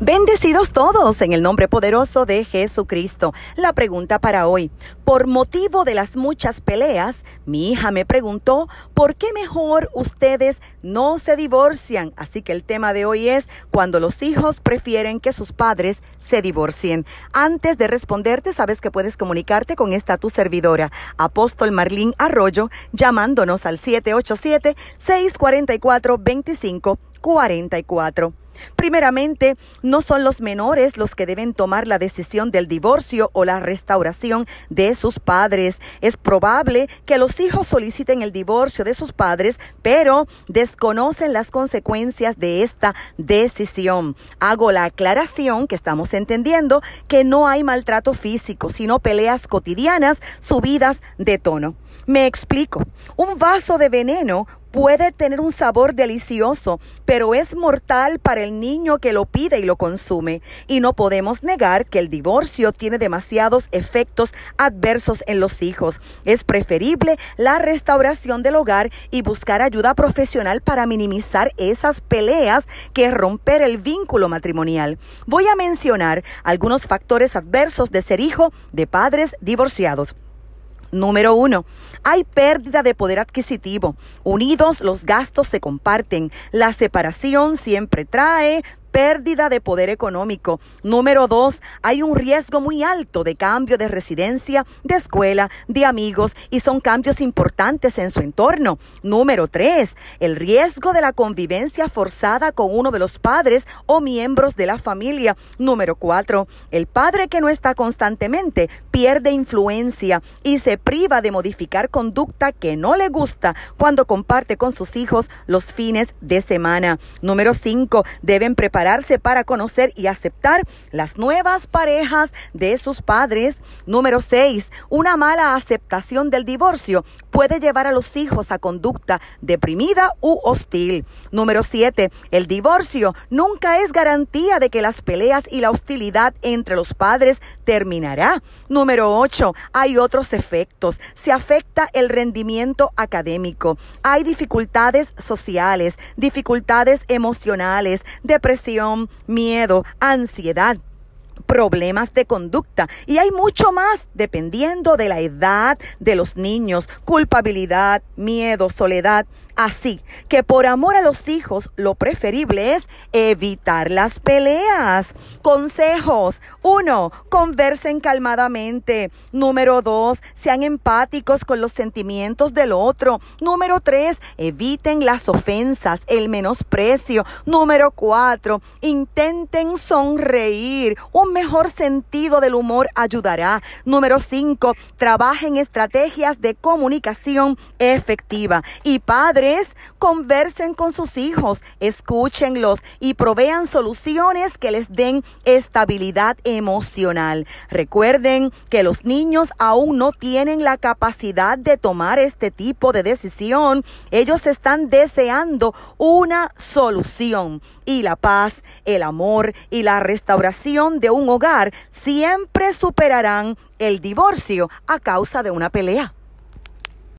Bendecidos todos en el nombre poderoso de Jesucristo. La pregunta para hoy. Por motivo de las muchas peleas, mi hija me preguntó por qué mejor ustedes no se divorcian. Así que el tema de hoy es cuando los hijos prefieren que sus padres se divorcien. Antes de responderte, sabes que puedes comunicarte con esta tu servidora, Apóstol Marlín Arroyo, llamándonos al 787 644 2544. Primeramente, no son los menores los que deben tomar la decisión del divorcio o la restauración de sus padres. Es probable que los hijos soliciten el divorcio de sus padres, pero desconocen las consecuencias de esta decisión. Hago la aclaración que estamos entendiendo que no hay maltrato físico, sino peleas cotidianas subidas de tono. Me explico. Un vaso de veneno puede tener un sabor delicioso, pero es mortal para el niño que lo pide y lo consume. Y no podemos negar que el divorcio tiene demasiados efectos adversos en los hijos. Es preferible la restauración del hogar y buscar ayuda profesional para minimizar esas peleas que romper el vínculo matrimonial. Voy a mencionar algunos factores adversos de ser hijo de padres divorciados. Número uno, hay pérdida de poder adquisitivo. Unidos los gastos se comparten. La separación siempre trae pérdida de poder económico. Número dos, hay un riesgo muy alto de cambio de residencia, de escuela, de amigos y son cambios importantes en su entorno. Número tres, el riesgo de la convivencia forzada con uno de los padres o miembros de la familia. Número cuatro, el padre que no está constantemente pierde influencia y se priva de modificar conducta que no le gusta cuando comparte con sus hijos los fines de semana. Número cinco, deben preparar para conocer y aceptar las nuevas parejas de sus padres. Número 6. Una mala aceptación del divorcio puede llevar a los hijos a conducta deprimida u hostil. Número 7. El divorcio nunca es garantía de que las peleas y la hostilidad entre los padres terminará. Número 8. Hay otros efectos. Se afecta el rendimiento académico. Hay dificultades sociales, dificultades emocionales, depresión miedo, ansiedad problemas de conducta y hay mucho más dependiendo de la edad de los niños, culpabilidad, miedo, soledad. Así que por amor a los hijos, lo preferible es evitar las peleas. Consejos. Uno, conversen calmadamente. Número dos, sean empáticos con los sentimientos del otro. Número tres, eviten las ofensas, el menosprecio. Número cuatro, intenten sonreír. Un mejor sentido del humor ayudará. Número cinco, trabajen estrategias de comunicación efectiva. Y padre, conversen con sus hijos, escúchenlos y provean soluciones que les den estabilidad emocional. Recuerden que los niños aún no tienen la capacidad de tomar este tipo de decisión. Ellos están deseando una solución y la paz, el amor y la restauración de un hogar siempre superarán el divorcio a causa de una pelea.